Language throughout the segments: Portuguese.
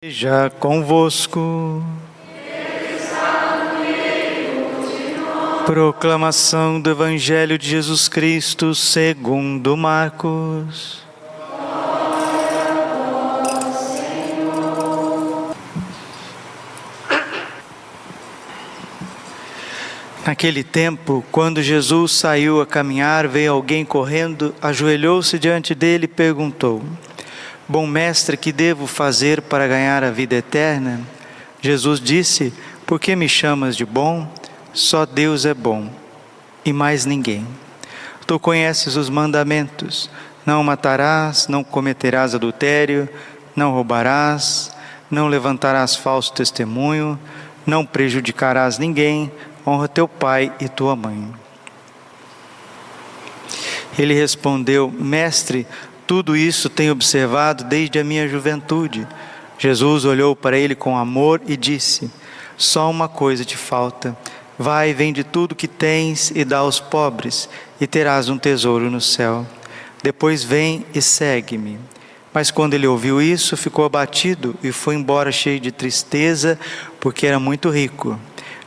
Seja convosco. Proclamação do Evangelho de Jesus Cristo segundo Marcos. Naquele tempo, quando Jesus saiu a caminhar, veio alguém correndo, ajoelhou-se diante dele e perguntou: Bom mestre, que devo fazer para ganhar a vida eterna? Jesus disse: Por que me chamas de bom? Só Deus é bom e mais ninguém. Tu conheces os mandamentos: não matarás, não cometerás adultério, não roubarás, não levantarás falso testemunho, não prejudicarás ninguém honra teu pai e tua mãe. Ele respondeu: Mestre, tudo isso tenho observado desde a minha juventude. Jesus olhou para ele com amor e disse: Só uma coisa te falta. Vai, vende tudo que tens e dá aos pobres, e terás um tesouro no céu. Depois vem e segue-me. Mas quando ele ouviu isso, ficou abatido e foi embora cheio de tristeza, porque era muito rico.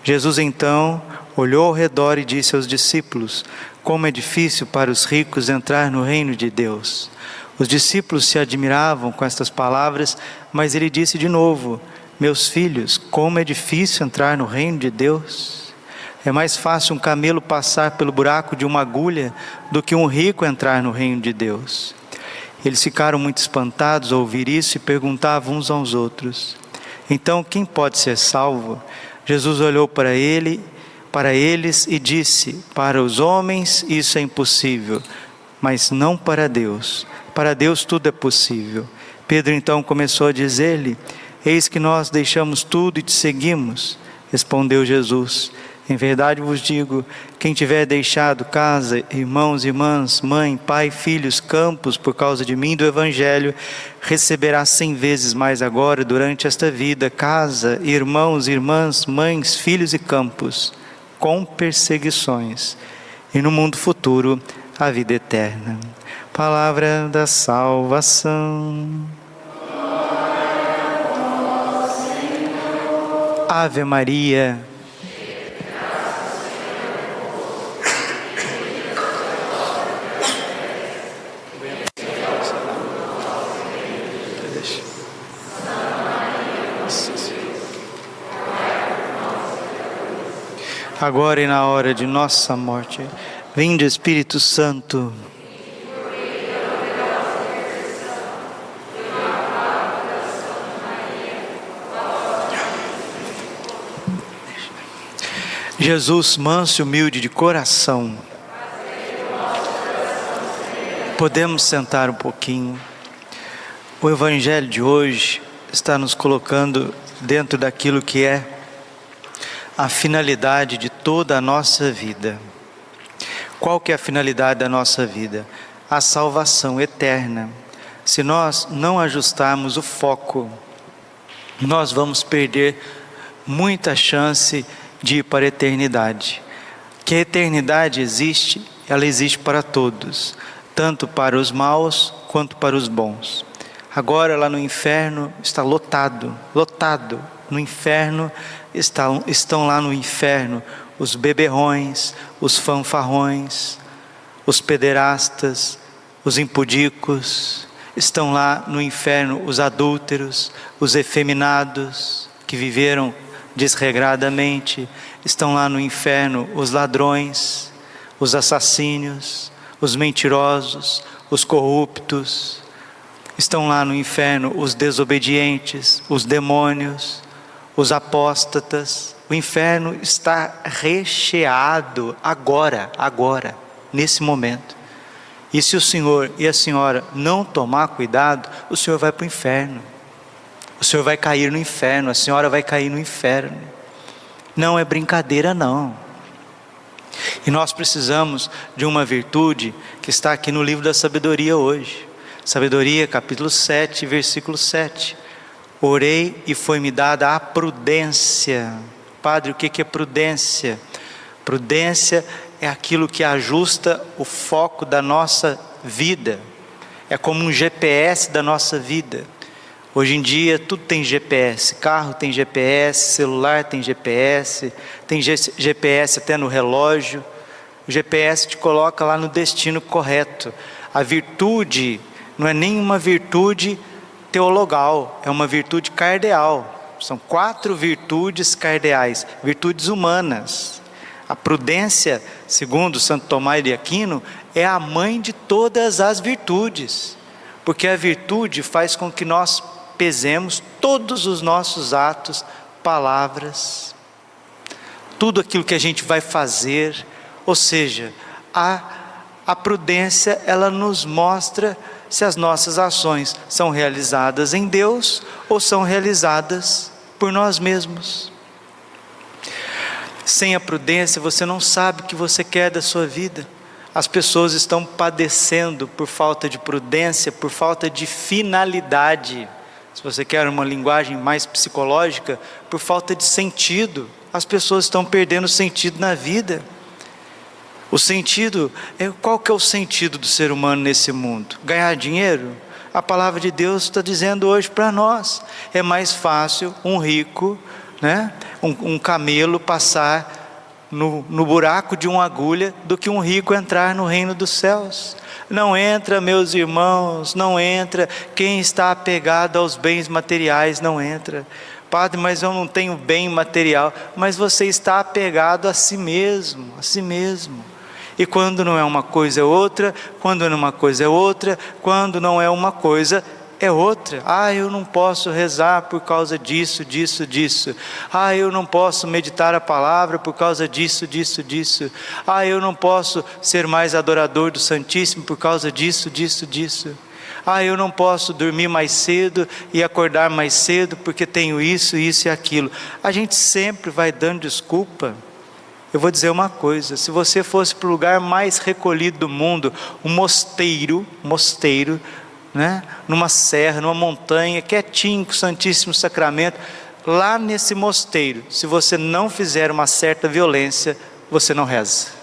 Jesus então olhou ao redor e disse aos discípulos: Como é difícil para os ricos entrar no reino de Deus. Os discípulos se admiravam com estas palavras, mas ele disse de novo: Meus filhos, como é difícil entrar no reino de Deus. É mais fácil um camelo passar pelo buraco de uma agulha do que um rico entrar no reino de Deus. Eles ficaram muito espantados ao ouvir isso e perguntavam uns aos outros: Então, quem pode ser salvo? Jesus olhou para ele, para eles e disse: Para os homens isso é impossível, mas não para Deus. Para Deus tudo é possível. Pedro então começou a dizer-lhe: Eis que nós deixamos tudo e te seguimos. Respondeu Jesus: em verdade vos digo: quem tiver deixado casa, irmãos, irmãs, mãe, pai, filhos, campos, por causa de mim do Evangelho, receberá cem vezes mais agora, durante esta vida, casa, irmãos, irmãs, mães, filhos e campos, com perseguições, e no mundo futuro, a vida eterna. Palavra da salvação. Ave Maria agora e na hora de nossa morte. Vinde, Espírito Santo. Jesus, manso e humilde de coração. Podemos sentar um pouquinho. O Evangelho de hoje está nos colocando dentro daquilo que é a finalidade de toda a nossa vida. Qual que é a finalidade da nossa vida? A salvação eterna. Se nós não ajustarmos o foco, nós vamos perder muita chance de ir para a eternidade. Que a eternidade existe, ela existe para todos, tanto para os maus quanto para os bons. Agora lá no inferno está lotado, lotado. No inferno estão, estão lá no inferno os beberrões, os fanfarrões, os pederastas, os impudicos, estão lá no inferno os adúlteros, os efeminados que viveram desregradamente, estão lá no inferno os ladrões, os assassinos, os mentirosos, os corruptos, estão lá no inferno os desobedientes, os demônios, os apóstatas. O inferno está recheado agora, agora, nesse momento. E se o senhor e a senhora não tomar cuidado, o senhor vai para o inferno. O senhor vai cair no inferno, a senhora vai cair no inferno. Não é brincadeira, não. E nós precisamos de uma virtude que está aqui no livro da sabedoria hoje. Sabedoria, capítulo 7, versículo 7. Orei e foi-me dada a prudência. Padre, o que é prudência? Prudência é aquilo que ajusta o foco da nossa vida, é como um GPS da nossa vida. Hoje em dia tudo tem GPS, carro tem GPS, celular tem GPS, tem GPS até no relógio. O GPS te coloca lá no destino correto. A virtude não é nenhuma virtude teologal, é uma virtude cardeal. São quatro virtudes cardeais, virtudes humanas. A prudência, segundo Santo Tomás de Aquino, é a mãe de todas as virtudes, porque a virtude faz com que nós pesemos todos os nossos atos, palavras, tudo aquilo que a gente vai fazer, ou seja, a, a prudência ela nos mostra se as nossas ações são realizadas em Deus ou são realizadas por nós mesmos. Sem a prudência, você não sabe o que você quer da sua vida. As pessoas estão padecendo por falta de prudência, por falta de finalidade se você quer uma linguagem mais psicológica, por falta de sentido. As pessoas estão perdendo sentido na vida. O sentido, é qual que é o sentido do ser humano nesse mundo? Ganhar dinheiro? A palavra de Deus está dizendo hoje para nós: é mais fácil um rico, né, um, um camelo passar no, no buraco de uma agulha do que um rico entrar no reino dos céus. Não entra, meus irmãos, não entra. Quem está apegado aos bens materiais não entra. Padre, mas eu não tenho bem material. Mas você está apegado a si mesmo, a si mesmo. E quando não é uma coisa é outra, quando não é uma coisa é outra, quando não é uma coisa é outra. Ah, eu não posso rezar por causa disso, disso, disso. Ah, eu não posso meditar a palavra por causa disso, disso, disso. Ah, eu não posso ser mais adorador do Santíssimo por causa disso, disso, disso. Ah, eu não posso dormir mais cedo e acordar mais cedo porque tenho isso, isso e aquilo. A gente sempre vai dando desculpa. Eu vou dizer uma coisa: se você fosse para o lugar mais recolhido do mundo, um mosteiro, mosteiro, né? numa serra, numa montanha, quietinho com o Santíssimo Sacramento, lá nesse mosteiro, se você não fizer uma certa violência, você não reza.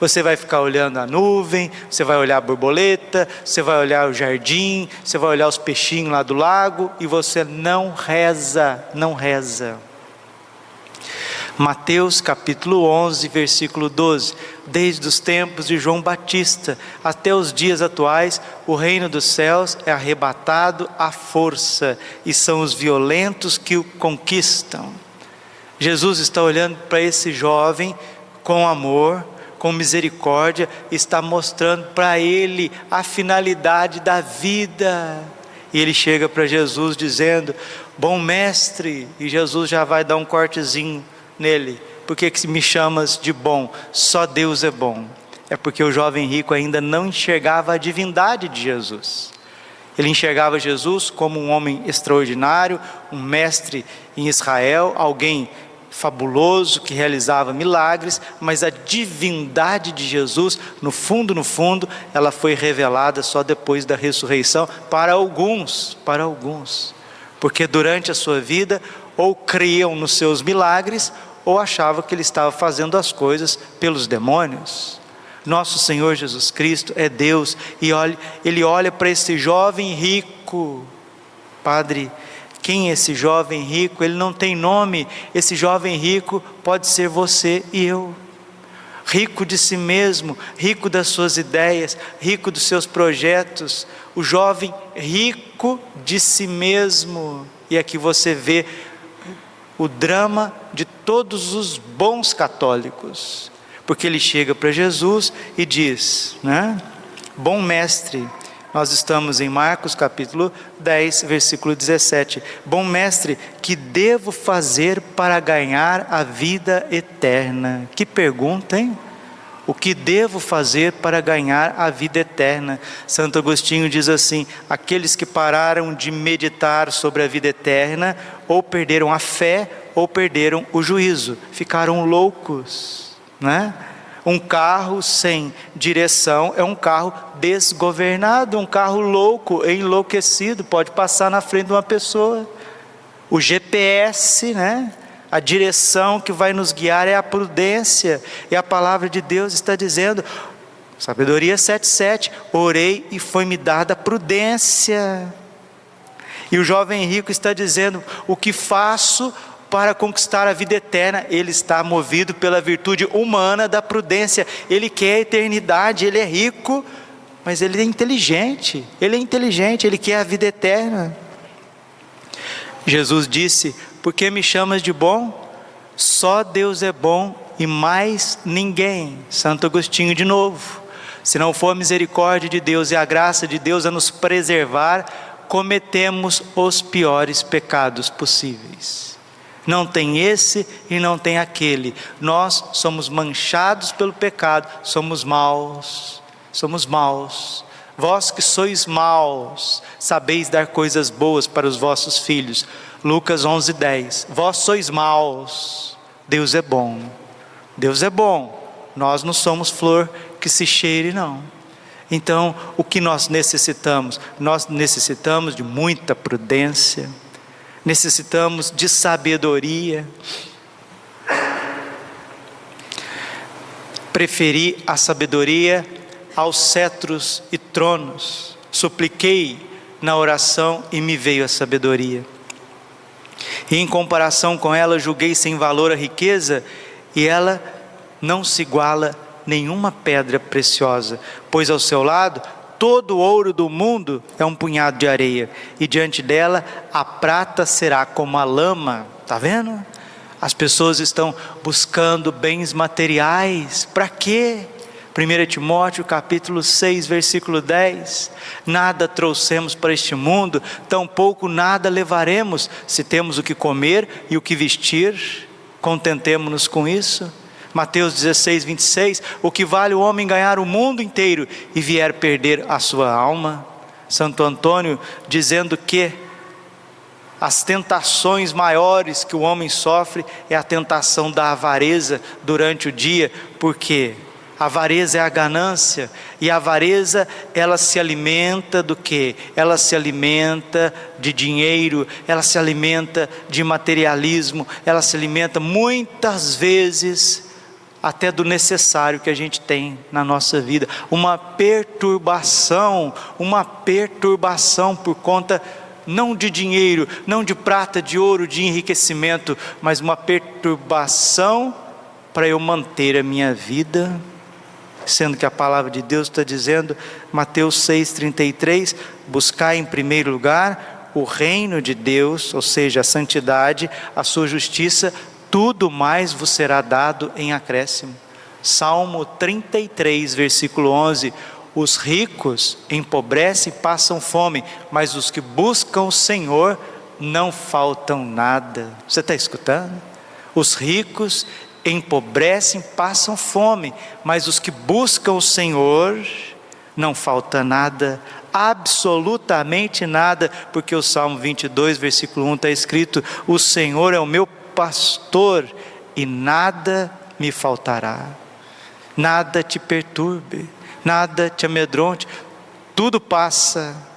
Você vai ficar olhando a nuvem, você vai olhar a borboleta, você vai olhar o jardim, você vai olhar os peixinhos lá do lago e você não reza, não reza. Mateus capítulo 11, versículo 12. Desde os tempos de João Batista até os dias atuais, o reino dos céus é arrebatado à força e são os violentos que o conquistam. Jesus está olhando para esse jovem com amor, com misericórdia, está mostrando para ele a finalidade da vida. E ele chega para Jesus dizendo: Bom mestre, e Jesus já vai dar um cortezinho nele, por que me chamas de bom? Só Deus é bom. É porque o jovem rico ainda não enxergava a divindade de Jesus. Ele enxergava Jesus como um homem extraordinário, um mestre em Israel, alguém fabuloso que realizava milagres, mas a divindade de Jesus, no fundo, no fundo, ela foi revelada só depois da ressurreição para alguns, para alguns. Porque durante a sua vida ou criam nos seus milagres ou achava que ele estava fazendo as coisas pelos demônios. Nosso Senhor Jesus Cristo é Deus e olha, ele olha para esse jovem rico. Padre, quem é esse jovem rico? Ele não tem nome. Esse jovem rico pode ser você e eu. Rico de si mesmo, rico das suas ideias, rico dos seus projetos. O jovem rico de si mesmo. E aqui você vê o drama de todos os bons católicos, porque ele chega para Jesus e diz, né? Bom mestre, nós estamos em Marcos capítulo 10, versículo 17. Bom mestre, que devo fazer para ganhar a vida eterna? Que pergunta, hein? O que devo fazer para ganhar a vida eterna? Santo Agostinho diz assim: aqueles que pararam de meditar sobre a vida eterna, ou perderam a fé, ou perderam o juízo, ficaram loucos, né? Um carro sem direção é um carro desgovernado, um carro louco, enlouquecido, pode passar na frente de uma pessoa. O GPS, né? A direção que vai nos guiar é a prudência, e a palavra de Deus está dizendo, Sabedoria 7,7: Orei e foi-me dada prudência. E o jovem rico está dizendo: O que faço para conquistar a vida eterna? Ele está movido pela virtude humana da prudência. Ele quer a eternidade, ele é rico, mas ele é inteligente. Ele é inteligente, ele quer a vida eterna. Jesus disse: Por que me chamas de bom? Só Deus é bom e mais ninguém. Santo Agostinho de novo. Se não for a misericórdia de Deus e a graça de Deus a nos preservar, cometemos os piores pecados possíveis. Não tem esse e não tem aquele. Nós somos manchados pelo pecado, somos maus, somos maus. Vós que sois maus, sabeis dar coisas boas para os vossos filhos. Lucas 11:10. Vós sois maus, Deus é bom. Deus é bom. Nós não somos flor que se cheire, não. Então, o que nós necessitamos? Nós necessitamos de muita prudência, necessitamos de sabedoria. Preferi a sabedoria aos cetros e tronos. Supliquei na oração e me veio a sabedoria. E em comparação com ela, julguei sem valor a riqueza e ela não se iguala nenhuma pedra preciosa, pois ao seu lado todo o ouro do mundo é um punhado de areia, e diante dela a prata será como a lama. Está vendo? As pessoas estão buscando bens materiais, para quê? 1 Timóteo capítulo 6, versículo 10: Nada trouxemos para este mundo, tampouco nada levaremos, se temos o que comer e o que vestir, contentemo-nos com isso. Mateus 16, 26: O que vale o homem ganhar o mundo inteiro e vier perder a sua alma? Santo Antônio dizendo que as tentações maiores que o homem sofre é a tentação da avareza durante o dia, porque a avareza é a ganância, e a avareza, ela se alimenta do que? Ela se alimenta de dinheiro, ela se alimenta de materialismo, ela se alimenta muitas vezes até do necessário que a gente tem na nossa vida. Uma perturbação, uma perturbação por conta não de dinheiro, não de prata, de ouro, de enriquecimento, mas uma perturbação para eu manter a minha vida sendo que a palavra de Deus está dizendo, Mateus 6,33, buscar em primeiro lugar o reino de Deus, ou seja, a santidade, a sua justiça, tudo mais vos será dado em acréscimo. Salmo 33, versículo 11: Os ricos empobrecem e passam fome, mas os que buscam o Senhor não faltam nada. Você está escutando? Os ricos empobrecem, passam fome, mas os que buscam o Senhor, não falta nada, absolutamente nada, porque o Salmo 22, versículo 1 está escrito: O Senhor é o meu pastor e nada me faltará. Nada te perturbe, nada te amedronte, tudo passa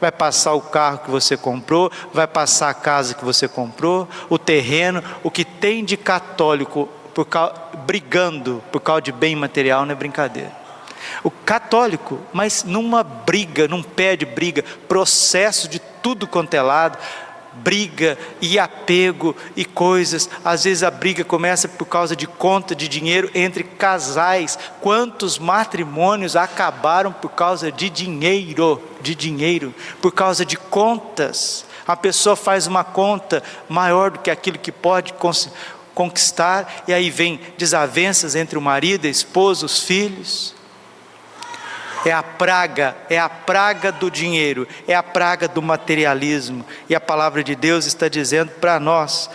Vai passar o carro que você comprou, vai passar a casa que você comprou, o terreno, o que tem de católico por causa, brigando por causa de bem material não é brincadeira. O católico, mas numa briga, num pé de briga, processo de tudo quanto é lado, briga e apego e coisas. Às vezes a briga começa por causa de conta de dinheiro entre casais. Quantos matrimônios acabaram por causa de dinheiro, de dinheiro, por causa de contas? A pessoa faz uma conta maior do que aquilo que pode conquistar e aí vem desavenças entre o marido, a esposa, os filhos é a praga, é a praga do dinheiro, é a praga do materialismo. E a palavra de Deus está dizendo para nós: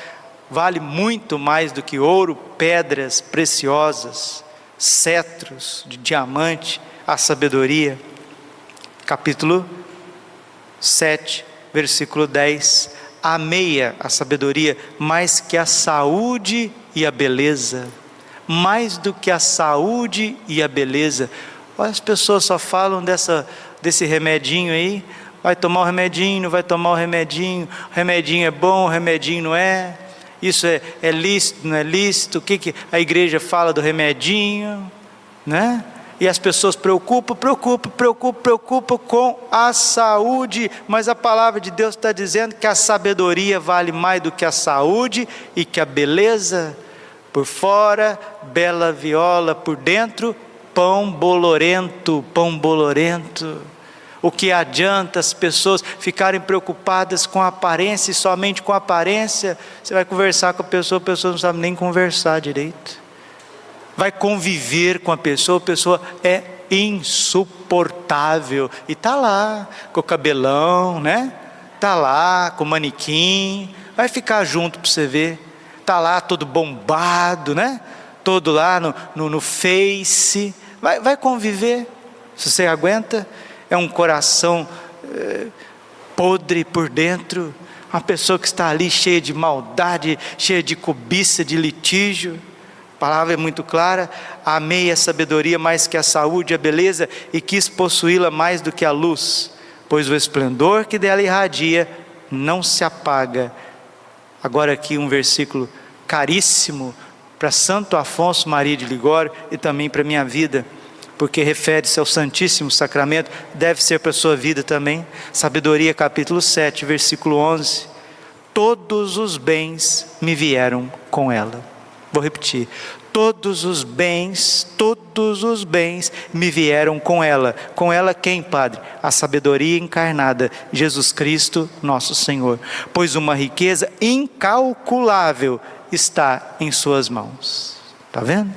vale muito mais do que ouro, pedras preciosas, cetros de diamante, a sabedoria. Capítulo 7, versículo 10. Ameia a sabedoria mais que a saúde e a beleza, mais do que a saúde e a beleza as pessoas só falam dessa, desse remedinho aí. Vai tomar o remedinho, vai tomar o remedinho. O remedinho é bom, o remedinho não é. Isso é, é lícito, não é lícito. O que, que a igreja fala do remedinho, né? E as pessoas preocupam, preocupam, preocupam, preocupam com a saúde, mas a palavra de Deus está dizendo que a sabedoria vale mais do que a saúde e que a beleza por fora, bela viola por dentro, pão bolorento, pão bolorento. O que adianta as pessoas ficarem preocupadas com a aparência e somente com a aparência? Você vai conversar com a pessoa, a pessoa não sabe nem conversar direito. Vai conviver com a pessoa, a pessoa é insuportável e tá lá com o cabelão, né? Tá lá com o manequim, vai ficar junto para você ver está lá todo bombado, né? Todo lá no, no, no Face. Vai, vai conviver, se você aguenta. É um coração é, podre por dentro. Uma pessoa que está ali cheia de maldade, cheia de cobiça, de litígio. A palavra é muito clara. Amei a sabedoria mais que a saúde a beleza e quis possuí-la mais do que a luz, pois o esplendor que dela irradia não se apaga Agora, aqui um versículo caríssimo para Santo Afonso Maria de Ligório e também para minha vida, porque refere-se ao Santíssimo Sacramento, deve ser para a sua vida também. Sabedoria, capítulo 7, versículo 11. Todos os bens me vieram com ela. Vou repetir todos os bens, todos os bens me vieram com ela. Com ela quem, Padre? A sabedoria encarnada, Jesus Cristo, nosso Senhor. Pois uma riqueza incalculável está em suas mãos. Está vendo?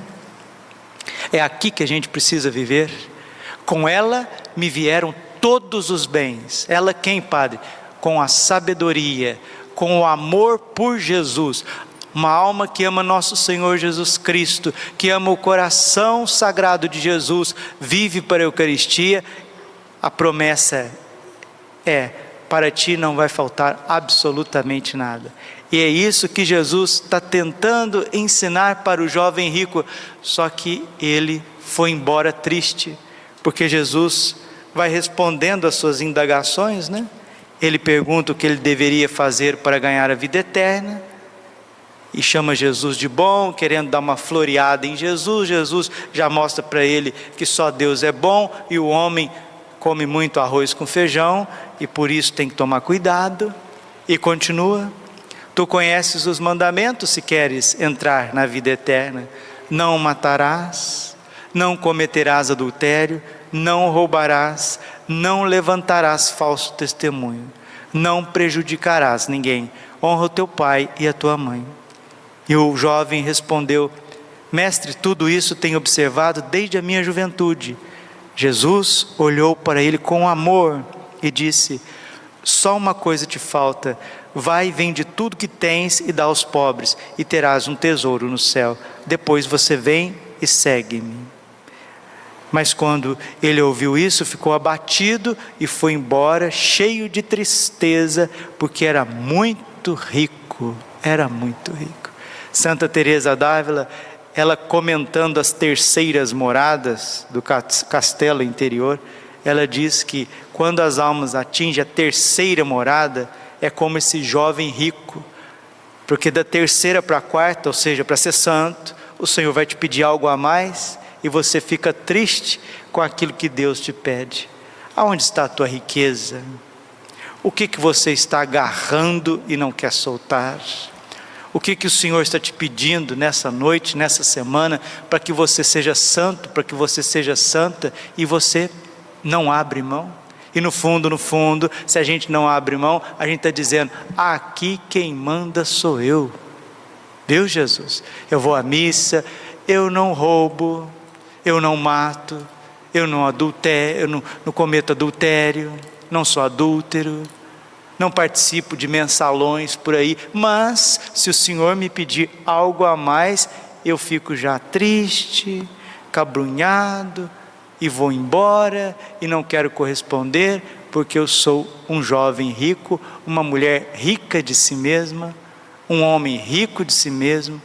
É aqui que a gente precisa viver. Com ela me vieram todos os bens. Ela quem, Padre? Com a sabedoria, com o amor por Jesus, uma alma que ama nosso Senhor Jesus Cristo, que ama o coração sagrado de Jesus, vive para a Eucaristia, a promessa é: para ti não vai faltar absolutamente nada. E é isso que Jesus está tentando ensinar para o jovem rico, só que ele foi embora triste, porque Jesus vai respondendo às suas indagações, né? Ele pergunta o que ele deveria fazer para ganhar a vida eterna e chama Jesus de bom, querendo dar uma floreada em Jesus. Jesus já mostra para ele que só Deus é bom e o homem come muito arroz com feijão e por isso tem que tomar cuidado. E continua: Tu conheces os mandamentos se queres entrar na vida eterna: não matarás, não cometerás adultério, não roubarás, não levantarás falso testemunho, não prejudicarás ninguém. Honra o teu pai e a tua mãe. E o jovem respondeu: Mestre, tudo isso tenho observado desde a minha juventude. Jesus olhou para ele com amor e disse: Só uma coisa te falta. Vai e vende tudo que tens e dá aos pobres, e terás um tesouro no céu. Depois você vem e segue-me. Mas quando ele ouviu isso, ficou abatido e foi embora, cheio de tristeza, porque era muito rico. Era muito rico. Santa Teresa d'Ávila, ela comentando as terceiras moradas do castelo interior, ela diz que quando as almas atingem a terceira morada, é como esse jovem rico, porque da terceira para a quarta, ou seja, para ser santo, o Senhor vai te pedir algo a mais e você fica triste com aquilo que Deus te pede. Aonde está a tua riqueza? O que que você está agarrando e não quer soltar? O que, que o Senhor está te pedindo nessa noite, nessa semana, para que você seja santo, para que você seja santa e você não abre mão? E no fundo, no fundo, se a gente não abre mão, a gente está dizendo: aqui quem manda sou eu. Deus Jesus, eu vou à missa, eu não roubo, eu não mato, eu não adultério, eu não, não cometo adultério, não sou adúltero, não participo de mensalões por aí, mas se o Senhor me pedir algo a mais, eu fico já triste, cabrunhado e vou embora e não quero corresponder, porque eu sou um jovem rico, uma mulher rica de si mesma, um homem rico de si mesmo.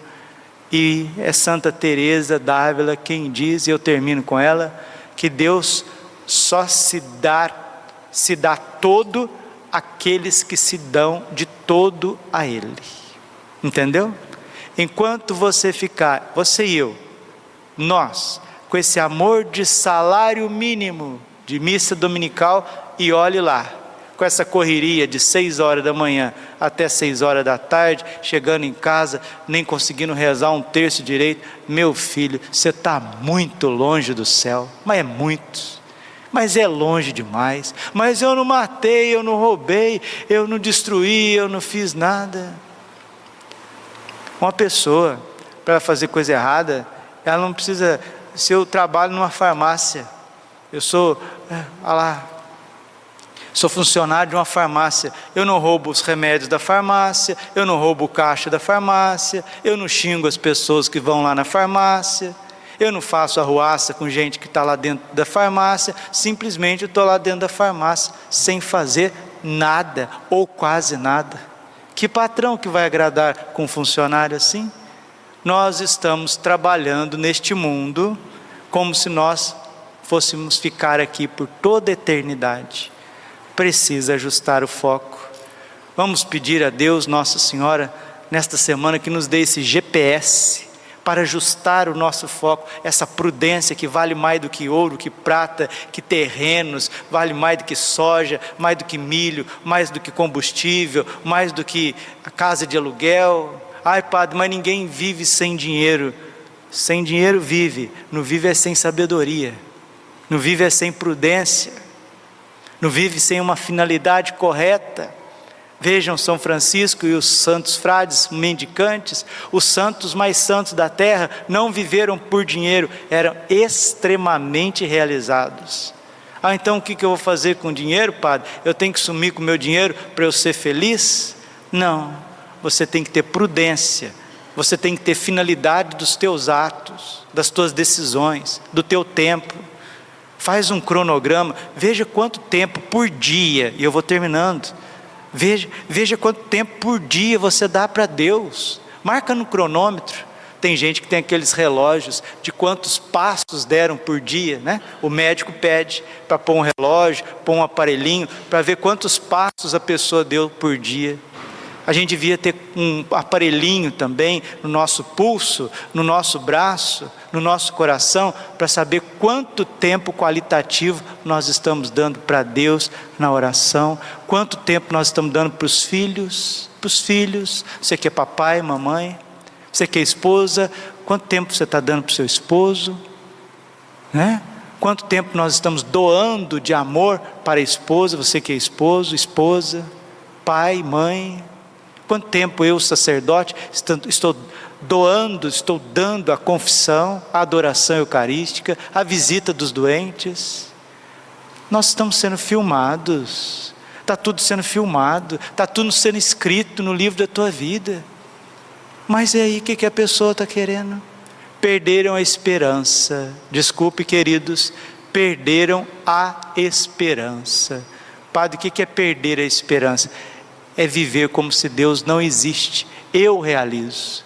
E é Santa Teresa d'Ávila quem diz, e eu termino com ela, que Deus só se dá se dá todo aqueles que se dão de todo a Ele. Entendeu? Enquanto você ficar, você e eu, nós, com esse amor de salário mínimo de missa dominical e olhe lá, com essa correria de seis horas da manhã até seis horas da tarde, chegando em casa, nem conseguindo rezar um terço direito, meu filho, você está muito longe do céu, mas é muito mas é longe demais. Mas eu não matei, eu não roubei, eu não destruí, eu não fiz nada. Uma pessoa, para fazer coisa errada, ela não precisa. Se eu trabalho numa farmácia, eu sou, é, olha lá, sou funcionário de uma farmácia, eu não roubo os remédios da farmácia, eu não roubo o caixa da farmácia, eu não xingo as pessoas que vão lá na farmácia, eu não faço arruaça com gente que está lá dentro da farmácia, simplesmente estou lá dentro da farmácia, sem fazer nada, ou quase nada. Que patrão que vai agradar com um funcionário assim? Nós estamos trabalhando neste mundo como se nós fôssemos ficar aqui por toda a eternidade. Precisa ajustar o foco. Vamos pedir a Deus, Nossa Senhora, nesta semana que nos dê esse GPS para ajustar o nosso foco, essa prudência que vale mais do que ouro, que prata, que terrenos, vale mais do que soja, mais do que milho, mais do que combustível, mais do que a casa de aluguel. Ai, padre, mas ninguém vive sem dinheiro. Sem dinheiro vive, não vive é sem sabedoria, não vive é sem prudência, não vive sem uma finalidade correta. Vejam São Francisco e os santos frades mendicantes, os santos mais santos da terra, não viveram por dinheiro, eram extremamente realizados. Ah, então o que eu vou fazer com o dinheiro, padre? Eu tenho que sumir com o meu dinheiro para eu ser feliz? Não, você tem que ter prudência, você tem que ter finalidade dos teus atos, das tuas decisões, do teu tempo. Faz um cronograma, veja quanto tempo por dia, e eu vou terminando Veja, veja quanto tempo por dia você dá para Deus. Marca no cronômetro. Tem gente que tem aqueles relógios de quantos passos deram por dia, né? O médico pede para pôr um relógio, pôr um aparelhinho, para ver quantos passos a pessoa deu por dia. A gente devia ter um aparelhinho também no nosso pulso, no nosso braço, no nosso coração, para saber quanto tempo qualitativo nós estamos dando para Deus na oração, quanto tempo nós estamos dando para os filhos, para os filhos, você que é papai, mamãe, você que é esposa, quanto tempo você está dando para o seu esposo, né? Quanto tempo nós estamos doando de amor para a esposa, você que é esposo, esposa, pai, mãe, Quanto tempo eu, sacerdote, estou doando, estou dando a confissão, a adoração eucarística, a visita dos doentes? Nós estamos sendo filmados, está tudo sendo filmado, está tudo sendo escrito no livro da tua vida. Mas e aí, o que, a pessoa está querendo? Perderam a esperança. Desculpe, queridos, perderam a esperança. Padre, o que é perder a esperança? É viver como se Deus não existe. Eu realizo,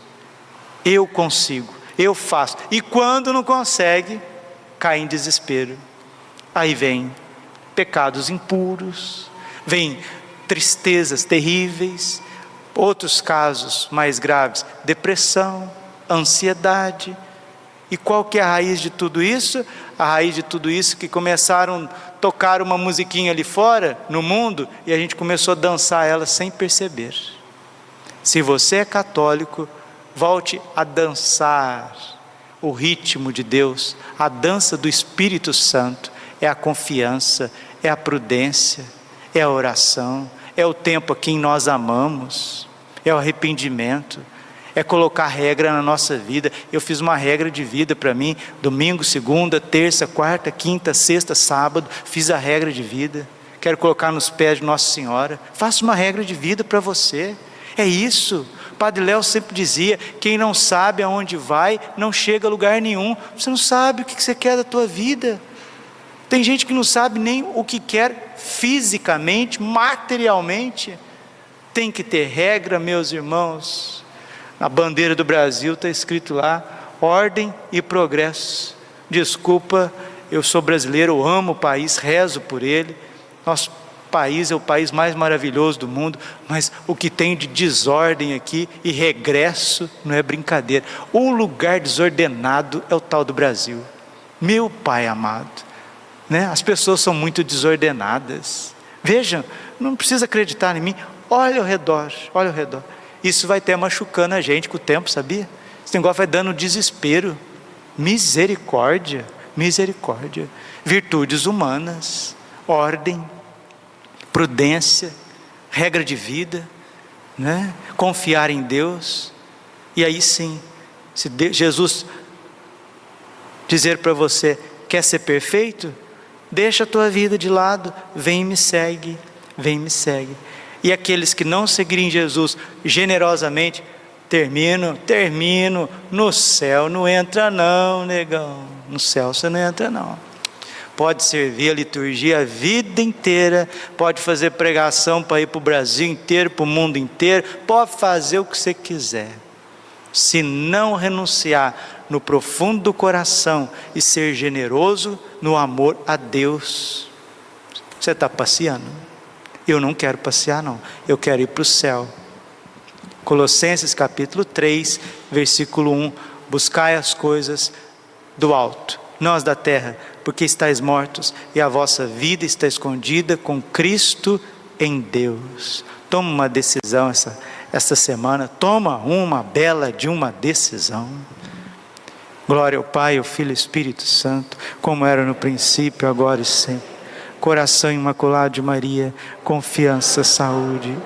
eu consigo, eu faço. E quando não consegue, cai em desespero. Aí vem pecados impuros, vem tristezas terríveis, outros casos mais graves, depressão, ansiedade. E qual que é a raiz de tudo isso? A raiz de tudo isso que começaram tocar uma musiquinha ali fora, no mundo, e a gente começou a dançar ela sem perceber. Se você é católico, volte a dançar o ritmo de Deus, a dança do Espírito Santo, é a confiança, é a prudência, é a oração, é o tempo a quem nós amamos, é o arrependimento é colocar regra na nossa vida. Eu fiz uma regra de vida para mim, domingo, segunda, terça, quarta, quinta, sexta, sábado, fiz a regra de vida. Quero colocar nos pés de Nossa Senhora. Faça uma regra de vida para você. É isso. Padre Léo sempre dizia: quem não sabe aonde vai, não chega a lugar nenhum. Você não sabe o que você quer da tua vida. Tem gente que não sabe nem o que quer fisicamente, materialmente. Tem que ter regra, meus irmãos. Na bandeira do Brasil está escrito lá: ordem e progresso. Desculpa, eu sou brasileiro, eu amo o país, rezo por ele. Nosso país é o país mais maravilhoso do mundo, mas o que tem de desordem aqui e regresso não é brincadeira. O lugar desordenado é o tal do Brasil. Meu Pai amado, né? As pessoas são muito desordenadas. Vejam, não precisa acreditar em mim. Olha ao redor, olha ao redor. Isso vai ter machucando a gente com o tempo, sabia? Esse negócio vai dando desespero. Misericórdia, misericórdia. Virtudes humanas, ordem, prudência, regra de vida, né? confiar em Deus. E aí sim, se Jesus dizer para você: quer ser perfeito? Deixa a tua vida de lado, vem e me segue, vem e me segue. E aqueles que não seguirem Jesus generosamente, termino, termino, no céu não entra não, negão, no céu você não entra não. Pode servir a liturgia a vida inteira, pode fazer pregação para ir para o Brasil inteiro, para o mundo inteiro, pode fazer o que você quiser. Se não renunciar no profundo do coração e ser generoso no amor a Deus. Você está passeando? Eu não quero passear, não. Eu quero ir para o céu. Colossenses capítulo 3, versículo 1: Buscai as coisas do alto, as da terra, porque estáis mortos e a vossa vida está escondida com Cristo em Deus. Toma uma decisão essa, essa semana, toma uma bela de uma decisão. Glória ao Pai, ao Filho e ao Espírito Santo, como era no princípio, agora e sempre. Coração imaculado de Maria, confiança, saúde